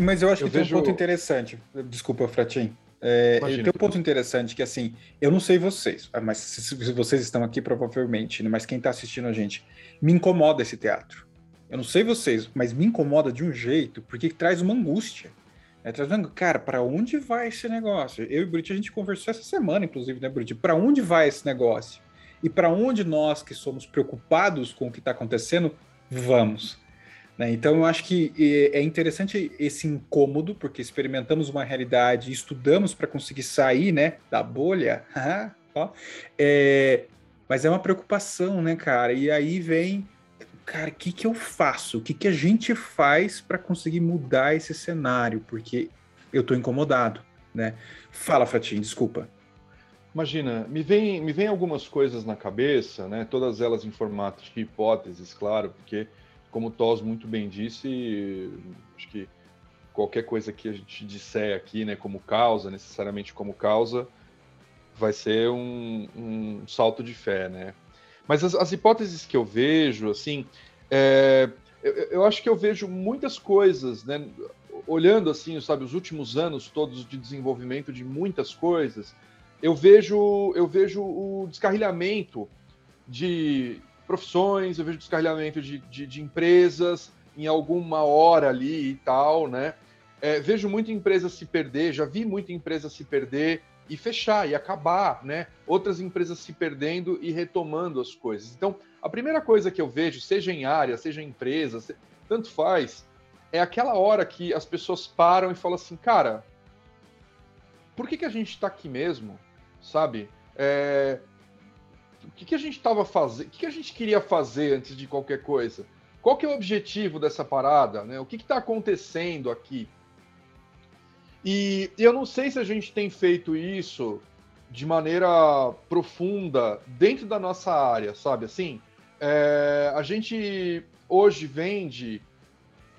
mas eu acho eu que vejo... tem um ponto interessante. Desculpa, Fratim. É, tem um ponto interessante que, assim, eu não sei vocês, mas se, vocês estão aqui, provavelmente, né, mas quem está assistindo a gente, me incomoda esse teatro. Eu não sei vocês, mas me incomoda de um jeito, porque traz uma angústia. É, traz uma... Cara, para onde vai esse negócio? Eu e o Brit, a gente conversou essa semana, inclusive, né, Brit? Para onde vai esse negócio? E para onde nós, que somos preocupados com o que está acontecendo, vamos? Né? Então, eu acho que é interessante esse incômodo, porque experimentamos uma realidade, estudamos para conseguir sair né, da bolha, é, mas é uma preocupação, né, cara? E aí vem, cara, o que, que eu faço? O que, que a gente faz para conseguir mudar esse cenário? Porque eu estou incomodado, né? Fala, Fatinho, desculpa. Imagina, me vem, me vem algumas coisas na cabeça, né? Todas elas em formato de hipóteses, claro, porque como o Tos muito bem disse, acho que qualquer coisa que a gente disser aqui, né, como causa, necessariamente como causa, vai ser um, um salto de fé, né? Mas as, as hipóteses que eu vejo, assim, é, eu, eu, acho que eu vejo muitas coisas, né? Olhando assim, sabe, os últimos anos todos de desenvolvimento de muitas coisas, eu vejo, eu vejo o descarrilhamento de profissões, eu vejo descarrilhamento de, de, de empresas em alguma hora ali e tal, né? É, vejo muita empresa se perder, já vi muita empresa se perder e fechar e acabar, né? Outras empresas se perdendo e retomando as coisas. Então, a primeira coisa que eu vejo, seja em área, seja em empresa, se... tanto faz, é aquela hora que as pessoas param e falam assim, cara, por que, que a gente está aqui mesmo, sabe? É, o que, que a gente estava fazendo, o que, que a gente queria fazer antes de qualquer coisa? Qual que é o objetivo dessa parada? Né? O que está acontecendo aqui? E eu não sei se a gente tem feito isso de maneira profunda dentro da nossa área, sabe? Assim, é, a gente hoje vende,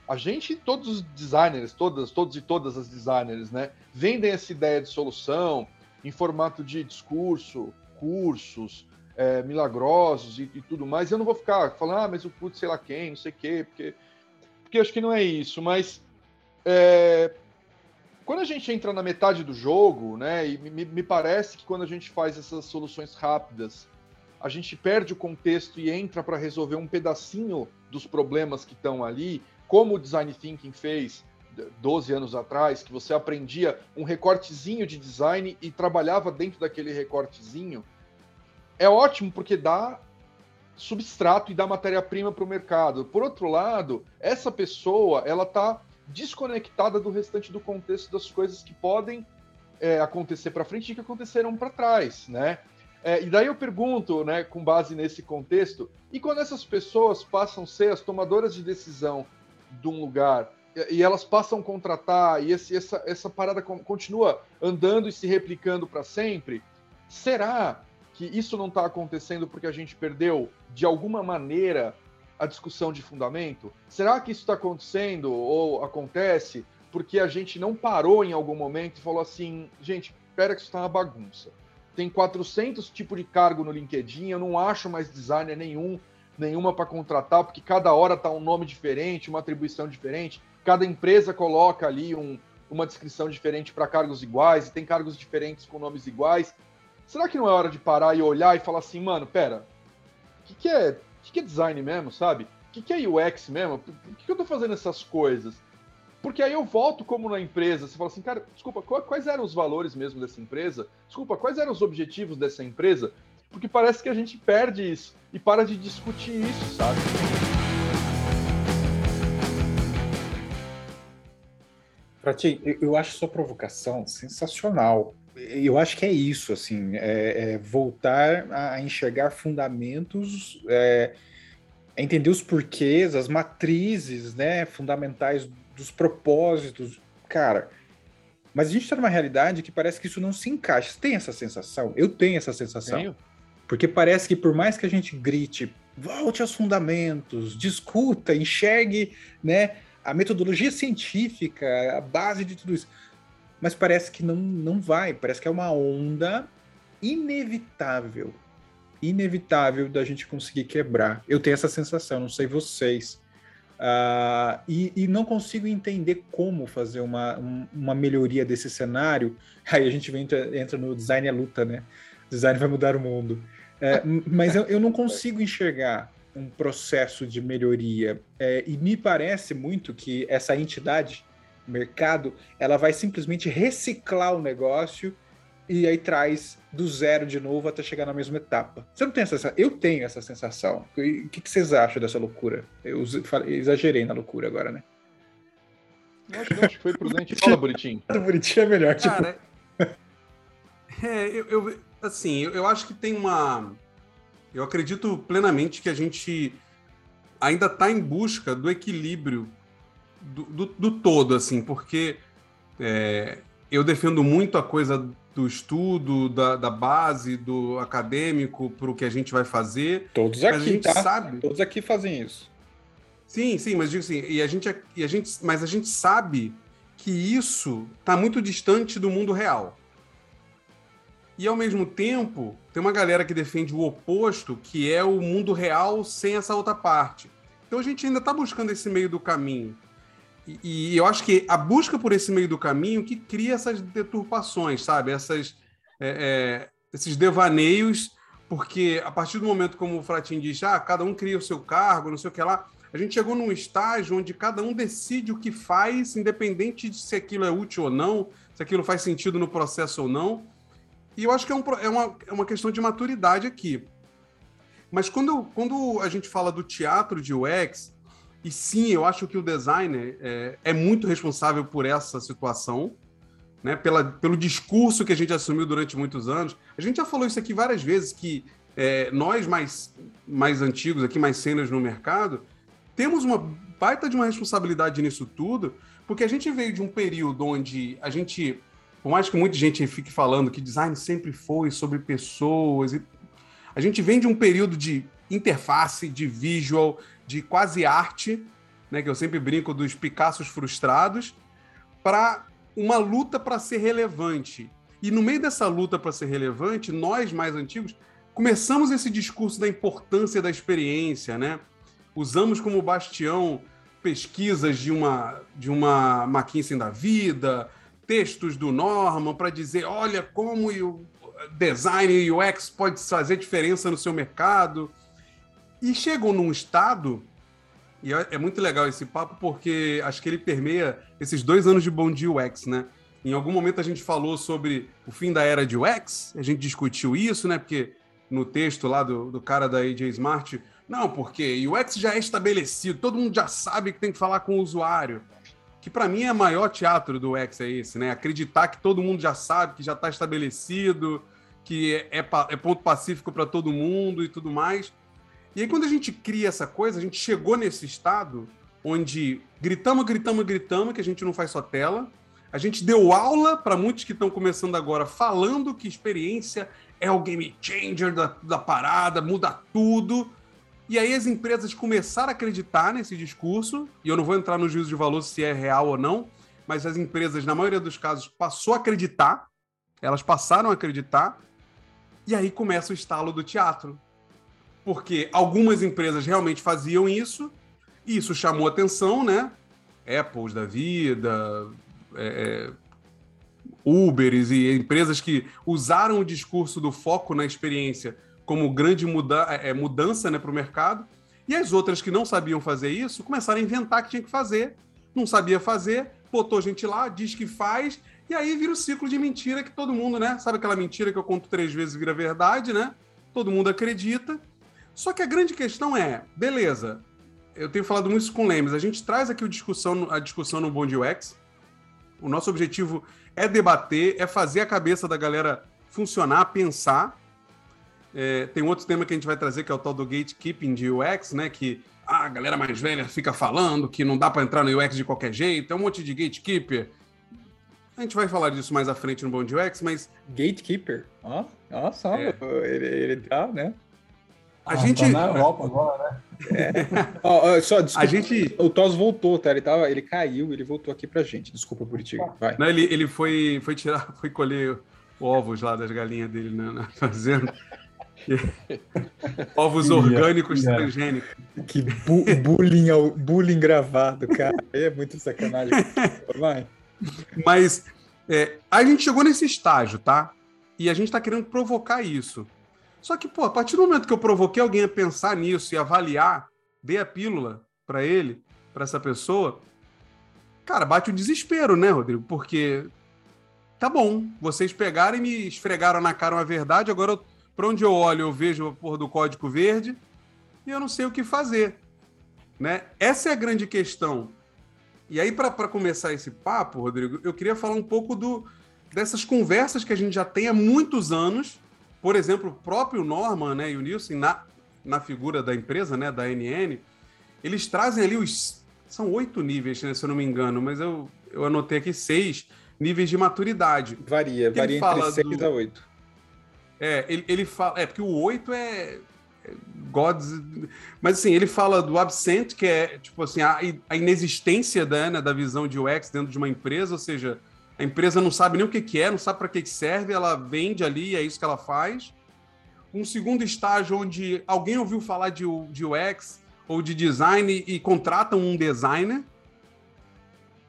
a gente, todos os designers, todas, todos e todas as designers, né, vendem essa ideia de solução em formato de discurso, cursos, é, milagrosos e, e, tudo mais. Eu não vou ficar falando, ah, mas o putz, sei lá quem, não sei o quê, porque, porque acho que não é isso. Mas é, quando a gente entra na metade do jogo, né, e me, me parece que quando a gente faz essas soluções rápidas, a gente perde o contexto e entra para resolver um pedacinho dos problemas que estão ali, como o Design Thinking fez 12 anos atrás, que você aprendia um recortezinho de design e trabalhava dentro daquele recortezinho é ótimo porque dá substrato e dá matéria-prima para o mercado. Por outro lado, essa pessoa ela está desconectada do restante do contexto das coisas que podem é, acontecer para frente e que aconteceram para trás, né? É, e daí eu pergunto, né, com base nesse contexto, e quando essas pessoas passam a ser as tomadoras de decisão de um lugar e elas passam a contratar e esse, essa, essa parada continua andando e se replicando para sempre, será que isso não está acontecendo porque a gente perdeu, de alguma maneira, a discussão de fundamento? Será que isso está acontecendo ou acontece porque a gente não parou em algum momento e falou assim, gente, espera que isso está uma bagunça. Tem 400 tipos de cargo no LinkedIn, eu não acho mais designer nenhum, nenhuma para contratar, porque cada hora está um nome diferente, uma atribuição diferente, cada empresa coloca ali um, uma descrição diferente para cargos iguais, e tem cargos diferentes com nomes iguais. Será que não é hora de parar e olhar e falar assim, mano, pera, o que, que, é, que, que é design mesmo, sabe? O que, que é UX mesmo? Por que, que eu tô fazendo essas coisas? Porque aí eu volto como na empresa, você fala assim, cara, desculpa, quais eram os valores mesmo dessa empresa? Desculpa, quais eram os objetivos dessa empresa? Porque parece que a gente perde isso e para de discutir isso, sabe? Frati, eu acho sua provocação sensacional eu acho que é isso, assim, é, é voltar a enxergar fundamentos, é, entender os porquês, as matrizes, né, fundamentais dos propósitos, cara. Mas a gente está numa realidade que parece que isso não se encaixa. Você tem essa sensação? Eu tenho essa sensação. Tenho. Porque parece que por mais que a gente grite, volte aos fundamentos, discuta, enxergue, né, a metodologia científica, a base de tudo isso mas parece que não, não vai. Parece que é uma onda inevitável. Inevitável da gente conseguir quebrar. Eu tenho essa sensação, não sei vocês. Uh, e, e, não consigo entender como fazer uma, um, uma melhoria desse cenário. Aí a gente entra, entra no design é luta, né? Design vai mudar o mundo. É, mas eu, eu, não consigo enxergar um processo de melhoria. É, e me parece muito que essa entidade, mercado, ela vai simplesmente reciclar o negócio e aí traz do zero de novo até chegar na mesma etapa. Você não tem essa sensação? Eu tenho essa sensação. O que, vocês acham dessa loucura? Eu exagerei na loucura agora, né? Acho, acho que foi prudente. Fala, Bonitinho. Bonitinho é melhor. Tipo... Cara, é, eu, eu, assim, eu, eu acho que tem uma. Eu acredito plenamente que a gente ainda está em busca do equilíbrio do, do, do todo, assim, porque é, eu defendo muito a coisa do estudo, da, da base, do acadêmico para o que a gente vai fazer. Todos aqui, a gente tá? sabe. Todos aqui fazem isso. Sim, sim, mas digo assim, e a gente, e a gente, mas a gente sabe que isso está muito distante do mundo real. E ao mesmo tempo, tem uma galera que defende o oposto, que é o mundo real sem essa outra parte. Então a gente ainda está buscando esse meio do caminho. E, eu acho que a busca por esse meio do caminho que cria essas deturpações, sabe? Essas, é, é, esses devaneios, porque a partir do momento, como o Fratin diz, ah, cada um cria o seu cargo, não sei o que lá, a gente chegou num estágio onde cada um decide o que faz, independente de se aquilo é útil ou não, se aquilo faz sentido no processo ou não. E eu acho que é, um, é, uma, é uma questão de maturidade aqui. Mas quando, quando a gente fala do teatro de UX, e sim, eu acho que o designer é, é muito responsável por essa situação, né? Pela, pelo discurso que a gente assumiu durante muitos anos. A gente já falou isso aqui várias vezes, que é, nós mais, mais antigos aqui, mais cenas no mercado, temos uma baita de uma responsabilidade nisso tudo, porque a gente veio de um período onde a gente, por mais que muita gente fique falando que design sempre foi sobre pessoas, a gente vem de um período de interface, de visual, de quase arte, né, que eu sempre brinco dos Picassos frustrados, para uma luta para ser relevante. E no meio dessa luta para ser relevante, nós mais antigos começamos esse discurso da importância da experiência, né? Usamos como bastião pesquisas de uma de uma McKinsey da vida, textos do Norman para dizer, olha como o design e UX pode fazer diferença no seu mercado. E chegou num estado, e é, é muito legal esse papo, porque acho que ele permeia esses dois anos de Bom Dia UX, né? Em algum momento a gente falou sobre o fim da era de UX, a gente discutiu isso, né? Porque no texto lá do, do cara da AJ Smart, não, porque UX já é estabelecido, todo mundo já sabe que tem que falar com o usuário. Que para mim é o maior teatro do UX é esse, né? Acreditar que todo mundo já sabe, que já está estabelecido, que é, é, é ponto pacífico para todo mundo e tudo mais. E aí, quando a gente cria essa coisa, a gente chegou nesse estado onde gritamos, gritamos, gritamos, que a gente não faz só tela. A gente deu aula para muitos que estão começando agora, falando que experiência é o game changer da, da parada, muda tudo. E aí as empresas começaram a acreditar nesse discurso, e eu não vou entrar no juízo de valor se é real ou não, mas as empresas, na maioria dos casos, passou a acreditar, elas passaram a acreditar, e aí começa o estalo do teatro porque algumas empresas realmente faziam isso, e isso chamou atenção, né? Apples da vida, é, é, Uberes e empresas que usaram o discurso do foco na experiência como grande muda é, é mudança né, para o mercado. E as outras que não sabiam fazer isso começaram a inventar que tinha que fazer, não sabia fazer, botou gente lá, diz que faz, e aí vira o ciclo de mentira que todo mundo, né? Sabe aquela mentira que eu conto três vezes e vira verdade, né? Todo mundo acredita. Só que a grande questão é, beleza, eu tenho falado muito isso com o Lemes, a gente traz aqui o discussão, a discussão no Bond UX, o nosso objetivo é debater, é fazer a cabeça da galera funcionar, pensar. É, tem outro tema que a gente vai trazer, que é o tal do gatekeeping de UX, né? Que ah, a galera mais velha fica falando que não dá para entrar no UX de qualquer jeito, é um monte de gatekeeper. A gente vai falar disso mais à frente no Bond UX, mas. Gatekeeper? Ó, ó só, é. ele, ele tá, né? A ah, gente. Tá na Europa agora, né? É. só, desculpa, a gente... O Tos voltou, tá? Ele, tava, ele caiu, ele voltou aqui pra gente. Desculpa, Buritiga. Vai. Não, ele, ele foi, foi tirar, foi colher ovos lá das galinhas dele na, na fazenda. Ovos orgânicos transgênicos. Que bu bullying, bullying gravado, cara. É muito sacanagem. Vai. Mas é, a gente chegou nesse estágio, tá? E a gente está querendo provocar isso. Só que, pô, a partir do momento que eu provoquei alguém a pensar nisso e avaliar, dei a pílula para ele, para essa pessoa, cara, bate o desespero, né, Rodrigo? Porque tá bom, vocês pegaram e me esfregaram na cara uma verdade, agora para onde eu olho eu vejo a porra do código verde e eu não sei o que fazer, né? Essa é a grande questão. E aí, para começar esse papo, Rodrigo, eu queria falar um pouco do, dessas conversas que a gente já tem há muitos anos. Por exemplo, o próprio Norman né, e o Nielsen, na, na figura da empresa, né, da NN, eles trazem ali os. São oito níveis, né, se eu não me engano, mas eu, eu anotei aqui seis níveis de maturidade. Varia, varia entre seis do... a oito. É, ele, ele fala. É, porque o oito é Gods. Mas assim, ele fala do absent, que é tipo assim, a, a inexistência da, né, da visão de UX dentro de uma empresa, ou seja, a empresa não sabe nem o que, que é, não sabe para que, que serve, ela vende ali, é isso que ela faz. Um segundo estágio onde alguém ouviu falar de, de UX ou de design e, contratam um designer.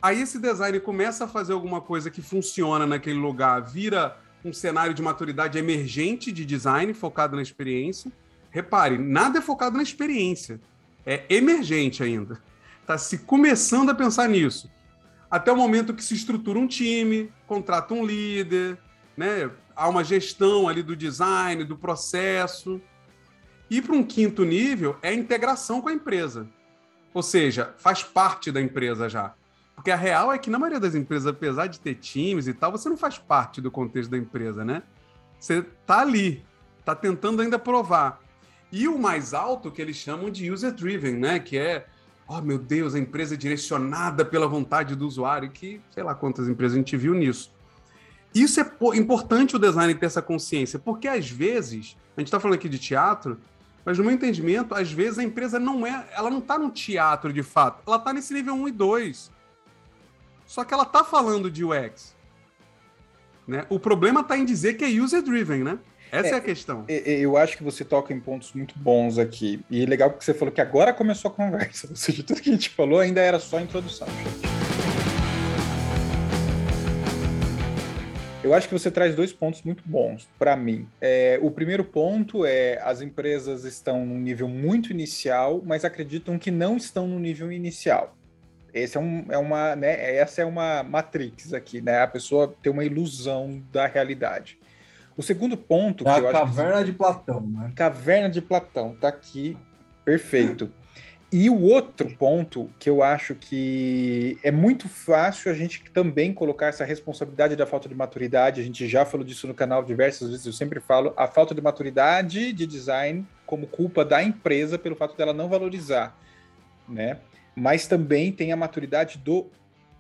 Aí esse designer começa a fazer alguma coisa que funciona naquele lugar, vira um cenário de maturidade emergente de design focado na experiência repare, nada é focado na experiência. É emergente ainda. Está se começando a pensar nisso. Até o momento que se estrutura um time, contrata um líder, né? há uma gestão ali do design, do processo. E para um quinto nível é a integração com a empresa. Ou seja, faz parte da empresa já. Porque a real é que na maioria das empresas, apesar de ter times e tal, você não faz parte do contexto da empresa, né? Você tá ali, tá tentando ainda provar. E o mais alto que eles chamam de user driven, né? Que é, oh meu Deus, a empresa é direcionada pela vontade do usuário, que sei lá quantas empresas a gente viu nisso. Isso é importante o design ter essa consciência, porque às vezes, a gente está falando aqui de teatro, mas no meu entendimento, às vezes a empresa não é, ela não está no teatro de fato, ela está nesse nível 1 e 2. Só que ela está falando de UX. Né? O problema está em dizer que é user driven, né? Essa é, é, a questão. Eu acho que você toca em pontos muito bons aqui. E é legal porque você falou que agora começou a conversa. Ou seja, tudo que a gente falou ainda era só a introdução. Eu acho que você traz dois pontos muito bons para mim. É, o primeiro ponto é as empresas estão num nível muito inicial, mas acreditam que não estão no nível inicial. Esse é, um, é uma, né, essa é uma matrix aqui, né? A pessoa tem uma ilusão da realidade. O segundo ponto. É a caverna que... de Platão, né? Caverna de Platão, tá aqui, perfeito. E o outro ponto que eu acho que é muito fácil a gente também colocar essa responsabilidade da falta de maturidade, a gente já falou disso no canal diversas vezes, eu sempre falo, a falta de maturidade de design como culpa da empresa pelo fato dela não valorizar, né? Mas também tem a maturidade do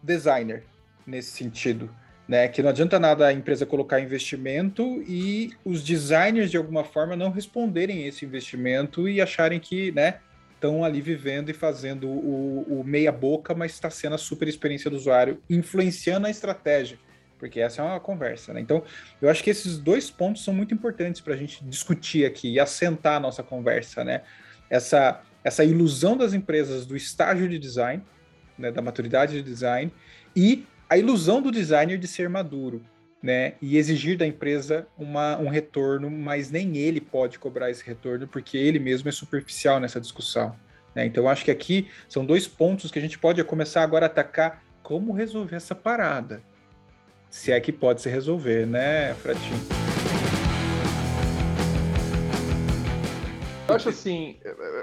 designer nesse sentido né? Que não adianta nada a empresa colocar investimento e os designers de alguma forma não responderem esse investimento e acharem que, né? Estão ali vivendo e fazendo o, o meia boca, mas está sendo a super experiência do usuário, influenciando a estratégia, porque essa é uma conversa, né? Então, eu acho que esses dois pontos são muito importantes para a gente discutir aqui e assentar a nossa conversa, né? Essa, essa ilusão das empresas do estágio de design, né, da maturidade de design, e a ilusão do designer de ser maduro, né? E exigir da empresa uma, um retorno, mas nem ele pode cobrar esse retorno, porque ele mesmo é superficial nessa discussão. Né? Então, acho que aqui são dois pontos que a gente pode começar agora a atacar como resolver essa parada. Se é que pode se resolver, né, Fratinho? Eu acho assim,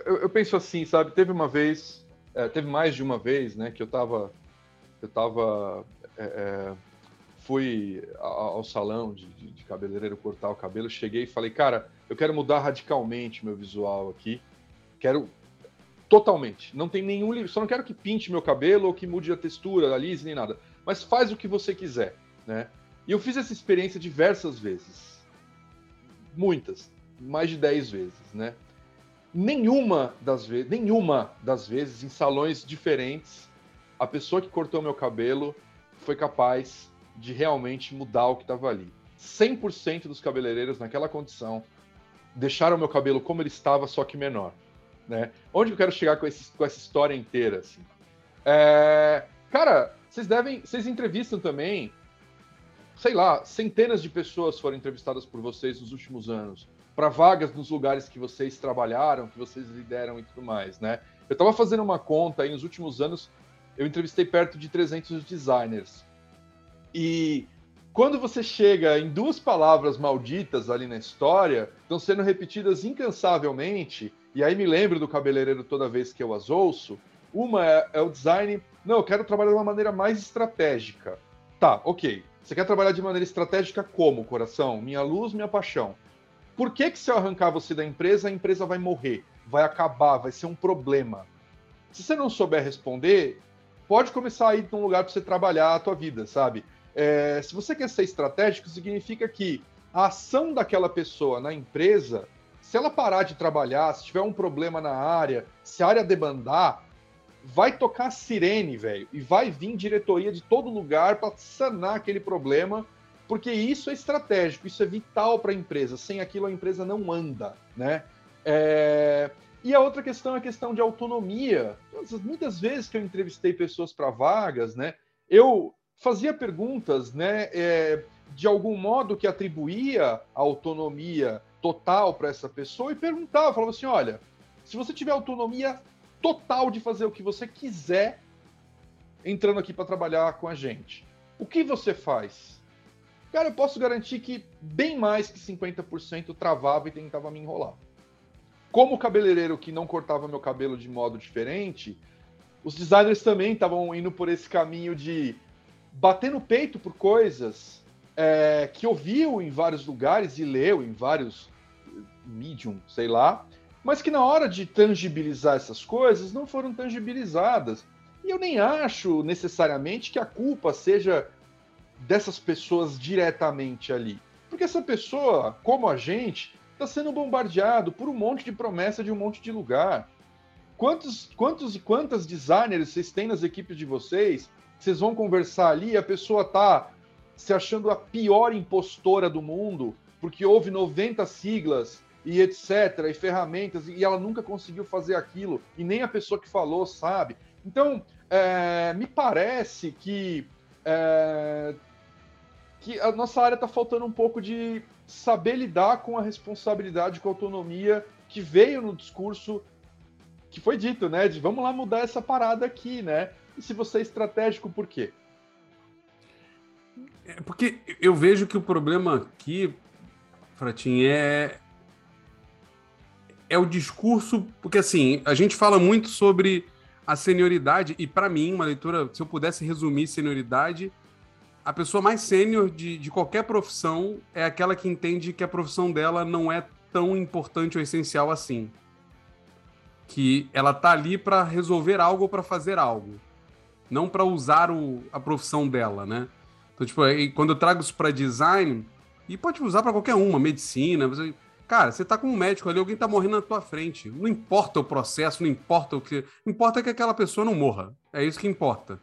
eu, eu penso assim, sabe? Teve uma vez, é, teve mais de uma vez, né, que eu estava eu tava é, é, fui ao salão de, de, cabeleireiro cortar o cabelo, cheguei e falei, cara, eu quero mudar radicalmente meu visual aqui, quero totalmente, não tem nenhum, só não quero que pinte meu cabelo ou que mude a textura, alise nem nada, mas faz o que você quiser, né? E eu fiz essa experiência diversas vezes, muitas, mais de 10 vezes, né? Nenhuma das vezes, nenhuma das vezes em salões diferentes, a pessoa que cortou meu cabelo foi capaz de realmente mudar o que estava ali. 100% dos cabeleireiros naquela condição deixaram meu cabelo como ele estava, só que menor. Né? Onde eu quero chegar com, esse, com essa história inteira? Assim? É, cara, vocês devem. Vocês entrevistam também. Sei lá, centenas de pessoas foram entrevistadas por vocês nos últimos anos para vagas nos lugares que vocês trabalharam, que vocês lideram e tudo mais, né? Eu estava fazendo uma conta aí nos últimos anos, eu entrevistei perto de 300 designers. E quando você chega em duas palavras malditas ali na história, estão sendo repetidas incansavelmente, e aí me lembro do cabeleireiro toda vez que eu as ouço. Uma é, é o design, não, eu quero trabalhar de uma maneira mais estratégica. Tá, ok. Você quer trabalhar de maneira estratégica como, coração? Minha luz, minha paixão. Por que, que se eu arrancar você da empresa, a empresa vai morrer, vai acabar, vai ser um problema? Se você não souber responder, pode começar a ir num lugar para você trabalhar a tua vida, sabe? É, se você quer ser estratégico, significa que a ação daquela pessoa na empresa, se ela parar de trabalhar, se tiver um problema na área, se a área debandar, vai tocar sirene, velho, e vai vir diretoria de todo lugar para sanar aquele problema porque isso é estratégico, isso é vital para a empresa. Sem aquilo a empresa não anda, né? É... E a outra questão é a questão de autonomia. Muitas vezes que eu entrevistei pessoas para vagas, né, eu fazia perguntas, né, é, de algum modo que atribuía a autonomia total para essa pessoa e perguntava, falava assim, olha, se você tiver autonomia total de fazer o que você quiser entrando aqui para trabalhar com a gente, o que você faz? Cara, eu posso garantir que bem mais que 50% travava e tentava me enrolar. Como cabeleireiro que não cortava meu cabelo de modo diferente, os designers também estavam indo por esse caminho de bater no peito por coisas é, que ouviu em vários lugares e leu em vários medium, sei lá, mas que na hora de tangibilizar essas coisas não foram tangibilizadas. E eu nem acho necessariamente que a culpa seja dessas pessoas diretamente ali. Porque essa pessoa, como a gente, está sendo bombardeado por um monte de promessa de um monte de lugar. Quantos, quantos e quantas designers vocês têm nas equipes de vocês? Vocês vão conversar ali, a pessoa tá se achando a pior impostora do mundo, porque houve 90 siglas e etc, e ferramentas, e ela nunca conseguiu fazer aquilo, e nem a pessoa que falou sabe. Então, é, me parece que é, que a nossa área está faltando um pouco de saber lidar com a responsabilidade, com a autonomia que veio no discurso que foi dito, né? De vamos lá mudar essa parada aqui, né? E se você é estratégico, por quê? É porque eu vejo que o problema aqui, Fratin, é é o discurso, porque assim, a gente fala muito sobre a senioridade e para mim, uma leitura, se eu pudesse resumir senioridade, a pessoa mais sênior de, de qualquer profissão é aquela que entende que a profissão dela não é tão importante ou essencial assim. Que ela tá ali para resolver algo ou para fazer algo, não para usar o, a profissão dela, né? Então, tipo, aí, quando eu trago isso para design, e pode usar para qualquer uma, medicina, você, cara, você tá com um médico ali, alguém tá morrendo na tua frente. Não importa o processo, não importa o que, importa que aquela pessoa não morra. É isso que importa.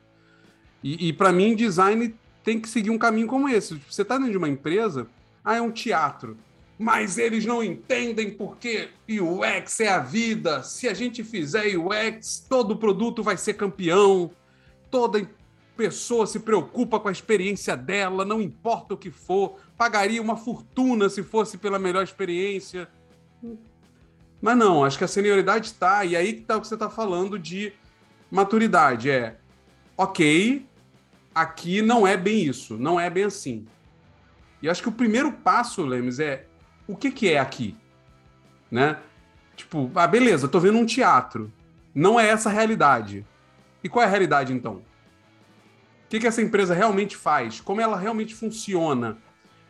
E, e para mim, design tem que seguir um caminho como esse. Você está dentro de uma empresa, ah, é um teatro. Mas eles não entendem porque UX é a vida. Se a gente fizer UX, todo produto vai ser campeão. Toda pessoa se preocupa com a experiência dela, não importa o que for. Pagaria uma fortuna se fosse pela melhor experiência. Mas não, acho que a senioridade está. E aí que está o que você está falando de maturidade. É, ok, Aqui não é bem isso, não é bem assim. E acho que o primeiro passo, Lemes, é o que, que é aqui? Né? Tipo, ah, beleza, tô vendo um teatro. Não é essa a realidade. E qual é a realidade, então? O que, que essa empresa realmente faz? Como ela realmente funciona?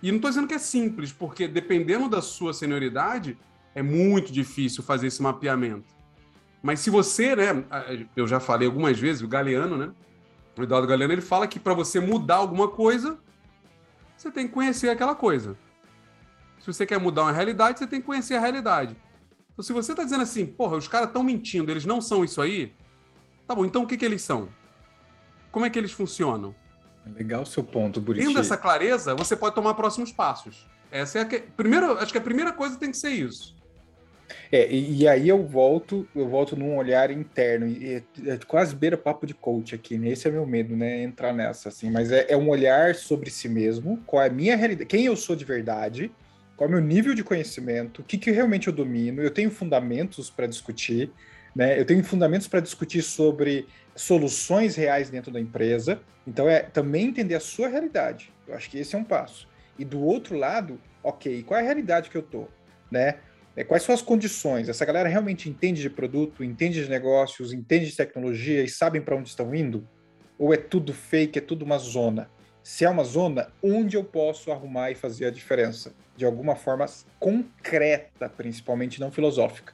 E não estou dizendo que é simples, porque dependendo da sua senioridade, é muito difícil fazer esse mapeamento. Mas se você, né, eu já falei algumas vezes, o Galeano, né, o Eduardo Galeano, ele fala que para você mudar alguma coisa, você tem que conhecer aquela coisa. Se você quer mudar uma realidade, você tem que conhecer a realidade. Então, se você está dizendo assim, porra, os caras estão mentindo, eles não são isso aí, tá bom, então o que, que eles são? Como é que eles funcionam? Legal o seu ponto, Buriti. Tendo essa clareza, você pode tomar próximos passos. Essa é a que... primeiro, acho que a primeira coisa tem que ser isso. É, e, e, aí eu volto, eu volto num olhar interno, e é, é quase beira papo de coach aqui, né? Esse é meu medo, né? Entrar nessa, assim, mas é, é um olhar sobre si mesmo, qual é a minha realidade, quem eu sou de verdade, qual é o meu nível de conhecimento, o que, que realmente eu domino, eu tenho fundamentos para discutir, né? Eu tenho fundamentos para discutir sobre soluções reais dentro da empresa, então é também entender a sua realidade. Eu acho que esse é um passo. E do outro lado, ok, qual é a realidade que eu tô, né? É, quais são as condições? Essa galera realmente entende de produto, entende de negócios, entende de tecnologia e sabem para onde estão indo? Ou é tudo fake, é tudo uma zona? Se é uma zona, onde eu posso arrumar e fazer a diferença? De alguma forma concreta, principalmente não filosófica.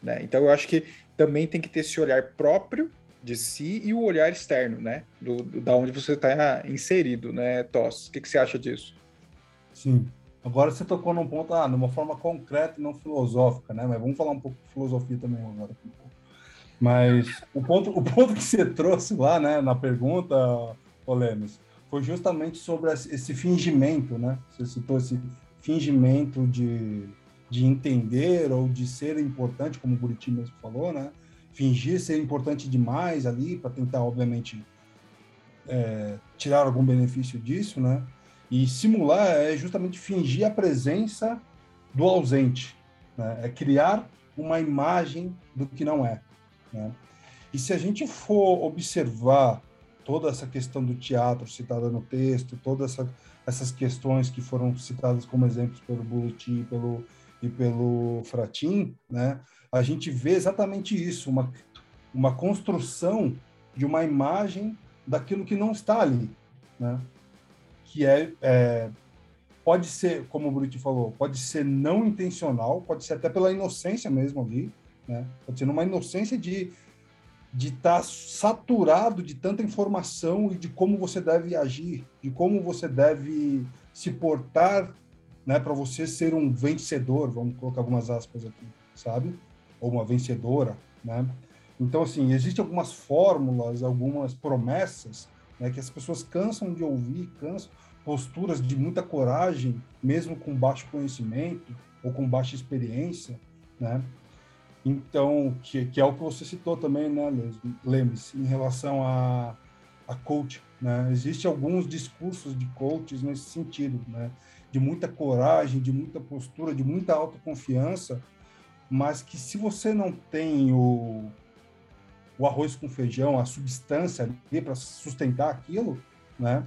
Né? Então eu acho que também tem que ter esse olhar próprio de si e o olhar externo, né? Do, do da onde você está inserido, né, Toss? O que, que você acha disso? Sim, Agora você tocou num ponto, ah, numa forma concreta e não filosófica, né? Mas vamos falar um pouco de filosofia também agora. Mas o ponto, o ponto que você trouxe lá, né, na pergunta, Olemes, foi justamente sobre esse fingimento, né? Você citou esse fingimento de, de entender ou de ser importante, como o Buriti mesmo falou, né? Fingir ser importante demais ali para tentar, obviamente, é, tirar algum benefício disso, né? E simular é justamente fingir a presença do ausente, né? é criar uma imagem do que não é. Né? E se a gente for observar toda essa questão do teatro citada no texto, todas essa, essas questões que foram citadas como exemplos pelo Buriti pelo, e pelo Fratin, né? a gente vê exatamente isso, uma, uma construção de uma imagem daquilo que não está ali. Né? Que é, é pode ser, como o Brutti falou, pode ser não intencional, pode ser até pela inocência mesmo ali, né? Pode ser numa inocência de de estar tá saturado de tanta informação e de como você deve agir, de como você deve se portar, né, para você ser um vencedor, vamos colocar algumas aspas aqui, sabe? Ou uma vencedora, né? Então assim, existem algumas fórmulas, algumas promessas né, que as pessoas cansam de ouvir, cansam posturas de muita coragem, mesmo com baixo conhecimento ou com baixa experiência, né? Então, que, que é o que você citou também, né, Lemes, em relação a, a coach, né? Existem alguns discursos de coaches nesse sentido, né? De muita coragem, de muita postura, de muita autoconfiança, mas que se você não tem o, o arroz com feijão, a substância ali para sustentar aquilo, né?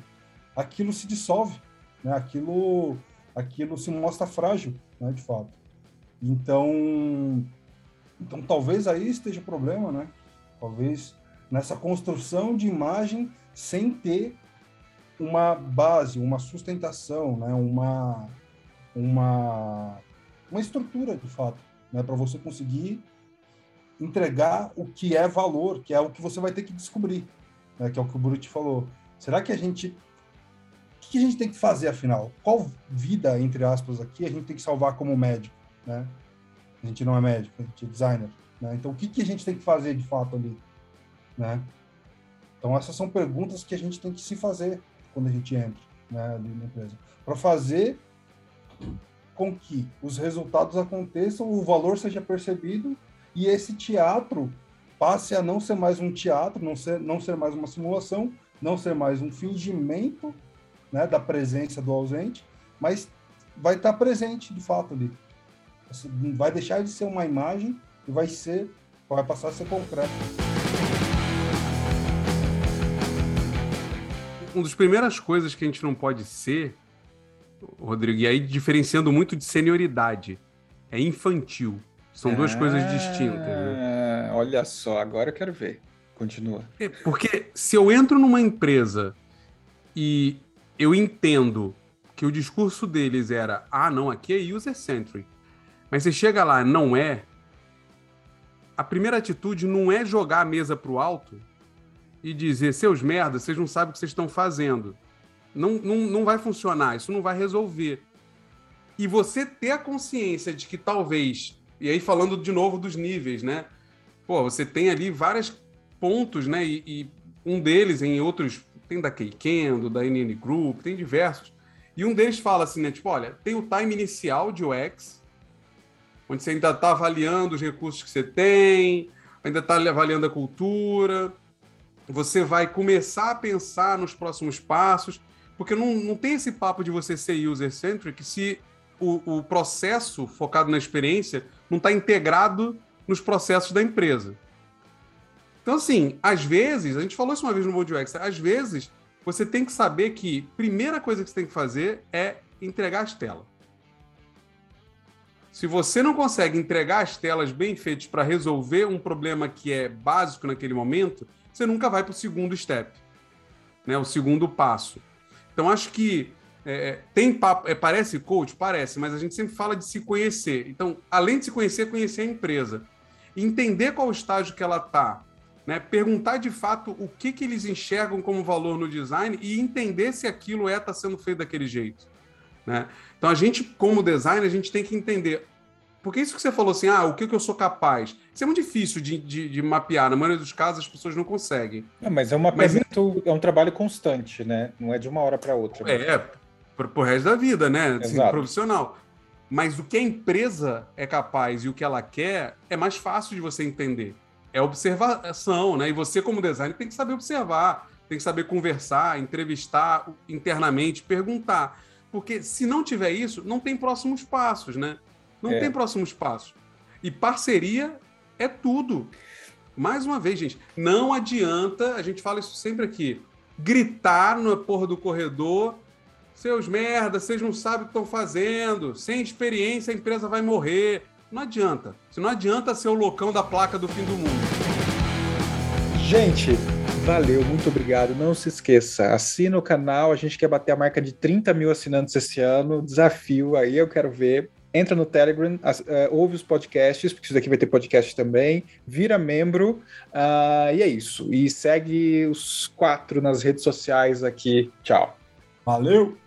Aquilo se dissolve, né? Aquilo, aquilo se mostra frágil, né? De fato. Então, então talvez aí esteja o problema, né? Talvez nessa construção de imagem sem ter uma base, uma sustentação, né? Uma uma uma estrutura de fato, né? Para você conseguir entregar o que é valor, que é o que você vai ter que descobrir, né? que é o que o Brut falou. Será que a gente. O que a gente tem que fazer, afinal? Qual vida, entre aspas, aqui, a gente tem que salvar como médico? Né? A gente não é médico, a gente é designer. Né? Então, o que, a gente tem que fazer de fato ali? Né? Então, essas são perguntas que a gente tem que se fazer quando a gente entra né, na empresa. Para fazer com que os resultados aconteçam, o valor seja percebido e esse teatro passe a não ser mais um teatro, não ser, não ser mais uma simulação, não ser mais um fingimento né, da presença do ausente, mas vai estar presente de fato ali. Assim, vai deixar de ser uma imagem e vai ser, vai passar a ser concreto. Uma das primeiras coisas que a gente não pode ser, Rodrigo, e aí diferenciando muito de senioridade, é infantil. São duas ah, coisas distintas. Né? Olha só, agora eu quero ver. Continua. É, porque se eu entro numa empresa e eu entendo que o discurso deles era: ah, não, aqui é user-centric. Mas você chega lá, não é. A primeira atitude não é jogar a mesa para o alto e dizer: seus merdas, vocês não sabem o que vocês estão fazendo. Não, não, não vai funcionar, isso não vai resolver. E você ter a consciência de que talvez e aí, falando de novo dos níveis, né? Pô, você tem ali vários pontos, né? E, e um deles, em outros, tem da Keikendo, da NN Group, tem diversos, E um deles fala assim, né? Tipo, olha, tem o time inicial de UX, onde você ainda está avaliando os recursos que você tem, ainda está avaliando a cultura, você vai começar a pensar nos próximos passos, porque não, não tem esse papo de você ser user-centric se o, o processo focado na experiência não está integrado nos processos da empresa. Então, assim, às vezes, a gente falou isso uma vez no Bond UX, às vezes você tem que saber que primeira coisa que você tem que fazer é entregar as telas. Se você não consegue entregar as telas bem feitas para resolver um problema que é básico naquele momento, você nunca vai para o segundo step, né? o segundo passo. Então, acho que é, tem papo, é, parece coach? Parece, mas a gente sempre fala de se conhecer. Então, além de se conhecer, conhecer a empresa. Entender qual o estágio que ela está, né? Perguntar de fato o que, que eles enxergam como valor no design e entender se aquilo é tá sendo feito daquele jeito, né? Então a gente, como designer, a gente tem que entender porque isso que você falou assim, ah, o que, que eu sou capaz? Isso é muito difícil de, de, de mapear. Na maioria dos casos, as pessoas não conseguem. Mas é um mapeamento, mas... é um trabalho constante, né? Não é de uma hora para outra. É, pro, pro resto da vida, né? Assim, profissional. Mas o que a empresa é capaz e o que ela quer é mais fácil de você entender é observação, né? E você, como designer, tem que saber observar, tem que saber conversar, entrevistar internamente, perguntar. Porque se não tiver isso, não tem próximos passos, né? Não é. tem próximos passos. E parceria é tudo. Mais uma vez, gente, não adianta, a gente fala isso sempre aqui, gritar na porra do corredor, seus merda, vocês não sabem o que estão fazendo, sem experiência a empresa vai morrer. Não adianta. Se não adianta ser o loucão da placa do fim do mundo. Gente, valeu, muito obrigado. Não se esqueça, assina o canal. A gente quer bater a marca de 30 mil assinantes esse ano. Desafio aí, eu quero ver. Entra no Telegram, as, uh, ouve os podcasts, porque isso daqui vai ter podcast também. Vira membro. Uh, e é isso. E segue os quatro nas redes sociais aqui. Tchau. Valeu!